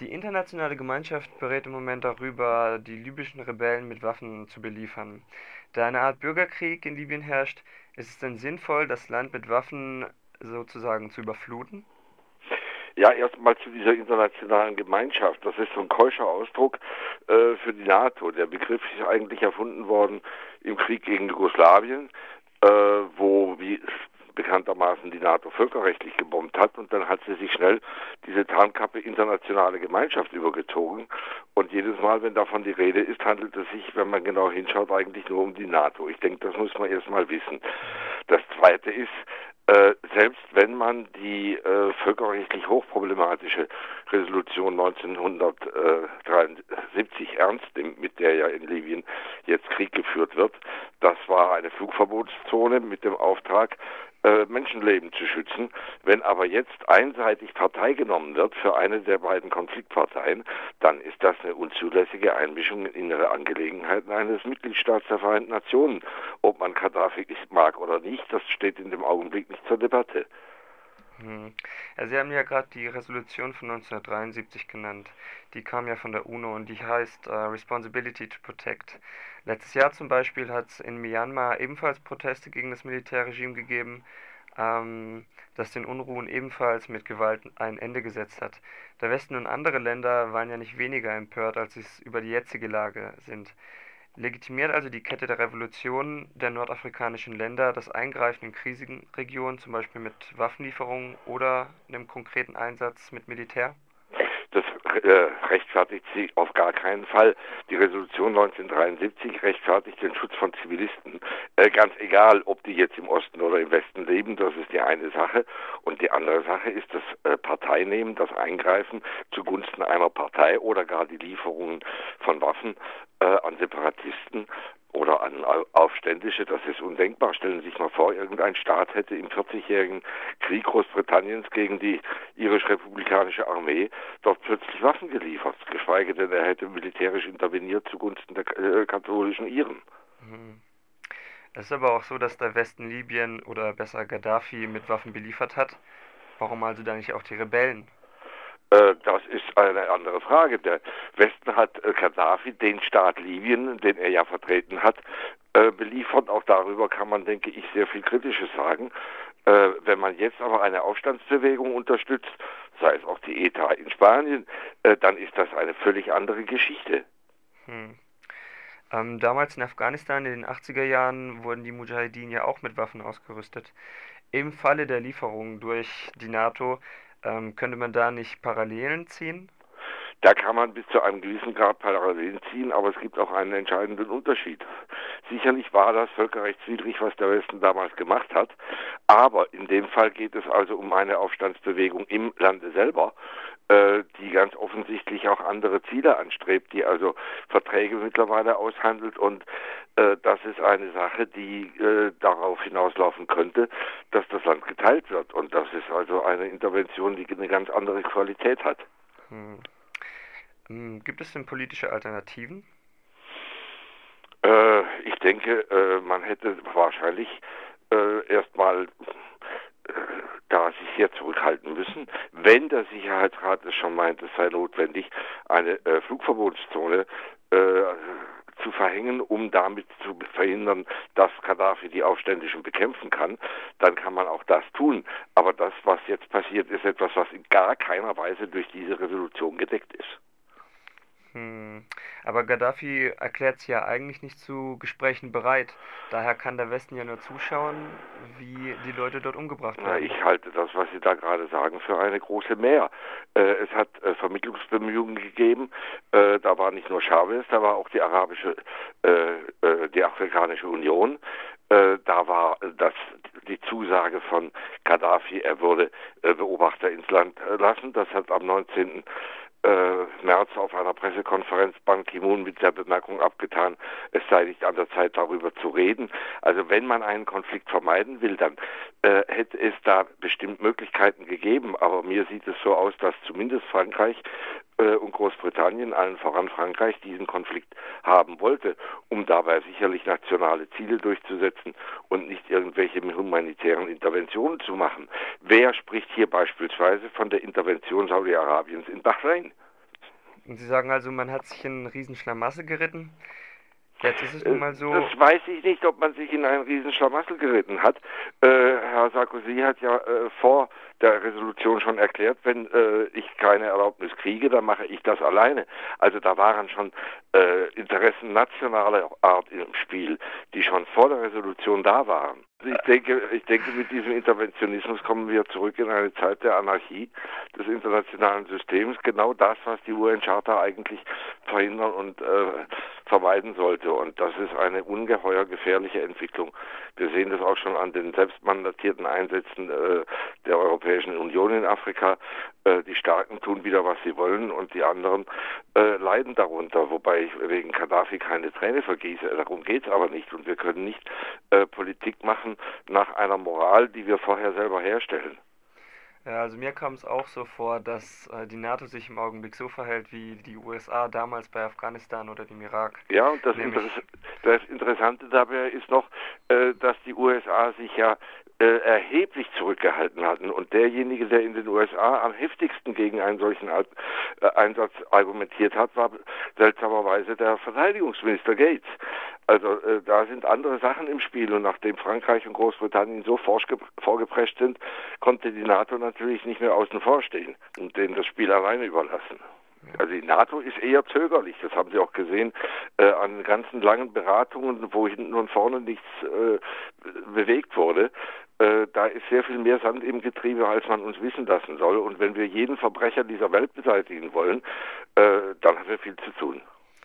Die internationale Gemeinschaft berät im Moment darüber, die libyschen Rebellen mit Waffen zu beliefern. Da eine Art Bürgerkrieg in Libyen herrscht, ist es denn sinnvoll, das Land mit Waffen sozusagen zu überfluten? Ja, erstmal zu dieser internationalen Gemeinschaft. Das ist so ein keuscher Ausdruck äh, für die NATO. Der Begriff ist eigentlich erfunden worden im Krieg gegen Jugoslawien, äh, wo, wie bekanntermaßen die NATO völkerrechtlich gebombt hat und dann hat sie sich schnell diese Tarnkappe internationale Gemeinschaft übergezogen und jedes Mal, wenn davon die Rede ist, handelt es sich, wenn man genau hinschaut, eigentlich nur um die NATO. Ich denke, das muss man erstmal wissen. Das Zweite ist, äh, selbst wenn man die äh, völkerrechtlich hochproblematische Resolution 1973 ernst nimmt, mit der ja in Libyen jetzt Krieg geführt wird, das war eine Flugverbotszone mit dem Auftrag, äh, Menschenleben zu schützen. Wenn aber jetzt einseitig Partei genommen wird für eine der beiden Konfliktparteien, dann ist das eine unzulässige Einmischung in innere Angelegenheiten eines Mitgliedstaats der Vereinten Nationen. Ob man Gaddafi mag oder nicht, das steht in dem Augenblick nicht zur Debatte. Hm. Ja, Sie haben ja gerade die Resolution von 1973 genannt. Die kam ja von der UNO und die heißt uh, Responsibility to Protect. Letztes Jahr zum Beispiel hat es in Myanmar ebenfalls Proteste gegen das Militärregime gegeben, ähm, das den Unruhen ebenfalls mit Gewalt ein Ende gesetzt hat. Der Westen und andere Länder waren ja nicht weniger empört, als sie es über die jetzige Lage sind. Legitimiert also die Kette der Revolution der nordafrikanischen Länder das Eingreifen in Krisenregionen, zum Beispiel mit Waffenlieferungen oder einem konkreten Einsatz mit Militär? Äh, rechtfertigt sie auf gar keinen Fall. Die Resolution 1973 rechtfertigt den Schutz von Zivilisten. Äh, ganz egal, ob die jetzt im Osten oder im Westen leben, das ist die eine Sache. Und die andere Sache ist das äh, Parteinehmen, das Eingreifen zugunsten einer Partei oder gar die Lieferungen von Waffen äh, an Separatisten oder an Aufständische, das ist undenkbar. Stellen Sie sich mal vor, irgendein Staat hätte im 40-jährigen Krieg Großbritanniens gegen die irisch-republikanische Armee dort plötzlich Waffen geliefert, geschweige denn er hätte militärisch interveniert zugunsten der äh, katholischen Iren. Mhm. Es ist aber auch so, dass der Westen Libyen oder besser Gaddafi mit Waffen beliefert hat. Warum also da nicht auch die Rebellen? Äh, das ist eine andere Frage. Der Westen hat äh, Gaddafi, den Staat Libyen, den er ja vertreten hat, äh, beliefert. Auch darüber kann man, denke ich, sehr viel Kritisches sagen. Wenn man jetzt aber eine Aufstandsbewegung unterstützt, sei es auch die ETA in Spanien, dann ist das eine völlig andere Geschichte. Hm. Ähm, damals in Afghanistan in den 80er Jahren wurden die Mujahideen ja auch mit Waffen ausgerüstet. Im Falle der Lieferung durch die NATO ähm, könnte man da nicht Parallelen ziehen? Da kann man bis zu einem gewissen Grad Parallelen ziehen, aber es gibt auch einen entscheidenden Unterschied. Sicherlich war das völkerrechtswidrig, was der Westen damals gemacht hat, aber in dem Fall geht es also um eine Aufstandsbewegung im Lande selber, äh, die ganz offensichtlich auch andere Ziele anstrebt, die also Verträge mittlerweile aushandelt und äh, das ist eine Sache, die äh, darauf hinauslaufen könnte, dass das Land geteilt wird und das ist also eine Intervention, die eine ganz andere Qualität hat. Hm. Hm, gibt es denn politische Alternativen? Äh, ich denke, äh, man hätte wahrscheinlich äh, erstmal äh, da sich sehr zurückhalten müssen. Wenn der Sicherheitsrat es schon meint, es sei notwendig, eine äh, Flugverbotszone äh, zu verhängen, um damit zu verhindern, dass Gaddafi die Aufständischen bekämpfen kann, dann kann man auch das tun. Aber das, was jetzt passiert, ist etwas, was in gar keiner Weise durch diese Resolution gedeckt ist. Hm. Aber Gaddafi erklärt sich ja eigentlich nicht zu Gesprächen bereit. Daher kann der Westen ja nur zuschauen, wie die Leute dort umgebracht werden. Na, ich halte das, was Sie da gerade sagen, für eine große Mehr. Äh, es hat äh, Vermittlungsbemühungen gegeben. Äh, da war nicht nur Chavez, da war auch die arabische, äh, äh, die afrikanische Union. Äh, da war das die Zusage von Gaddafi, er würde Beobachter ins Land lassen. Das hat am 19 äh, März auf einer Pressekonferenz Ban Ki-moon mit der Bemerkung abgetan, es sei nicht an der Zeit darüber zu reden. Also wenn man einen Konflikt vermeiden will, dann äh, hätte es da bestimmt Möglichkeiten gegeben. Aber mir sieht es so aus, dass zumindest Frankreich und Großbritannien, allen voran Frankreich, diesen Konflikt haben wollte, um dabei sicherlich nationale Ziele durchzusetzen und nicht irgendwelche humanitären Interventionen zu machen. Wer spricht hier beispielsweise von der Intervention Saudi-Arabiens in Bahrain? Und Sie sagen also, man hat sich in einen Riesenschlamassel geritten. Jetzt ist es nun mal so. Das weiß ich nicht, ob man sich in einen Riesenschlamassel geritten hat. Äh, Herr Sarkozy hat ja äh, vor der Resolution schon erklärt, wenn äh, ich keine Erlaubnis kriege, dann mache ich das alleine. Also da waren schon äh, Interessen nationaler Art im Spiel, die schon vor der Resolution da waren. Ich denke, ich denke, mit diesem Interventionismus kommen wir zurück in eine Zeit der Anarchie des internationalen Systems. Genau das, was die UN-Charta eigentlich verhindern und äh, vermeiden sollte. Und das ist eine ungeheuer gefährliche Entwicklung. Wir sehen das auch schon an den selbstmandatierten Einsätzen äh, der Europäischen Union in Afrika. Äh, die Starken tun wieder, was sie wollen und die anderen äh, leiden darunter. Wobei ich wegen Gaddafi keine Träne vergieße. Darum geht es aber nicht. Und wir können nicht äh, Politik machen, nach einer Moral, die wir vorher selber herstellen. Ja, also mir kam es auch so vor, dass äh, die NATO sich im Augenblick so verhält wie die USA damals bei Afghanistan oder dem Irak. Ja, und das, Interess das Interessante dabei ist noch, äh, dass die USA sich ja äh, erheblich zurückgehalten hatten. Und derjenige, der in den USA am heftigsten gegen einen solchen Al äh, Einsatz argumentiert hat, war seltsamerweise der Verteidigungsminister Gates. Also äh, da sind andere Sachen im Spiel und nachdem Frankreich und Großbritannien so vorgeprescht sind, konnte die NATO natürlich nicht mehr außen vor stehen und denen das Spiel alleine überlassen. Also die NATO ist eher zögerlich, das haben Sie auch gesehen äh, an ganzen langen Beratungen, wo hinten und vorne nichts äh, bewegt wurde. Äh, da ist sehr viel mehr Sand im Getriebe, als man uns wissen lassen soll. Und wenn wir jeden Verbrecher dieser Welt beseitigen wollen, äh, dann haben wir viel zu tun.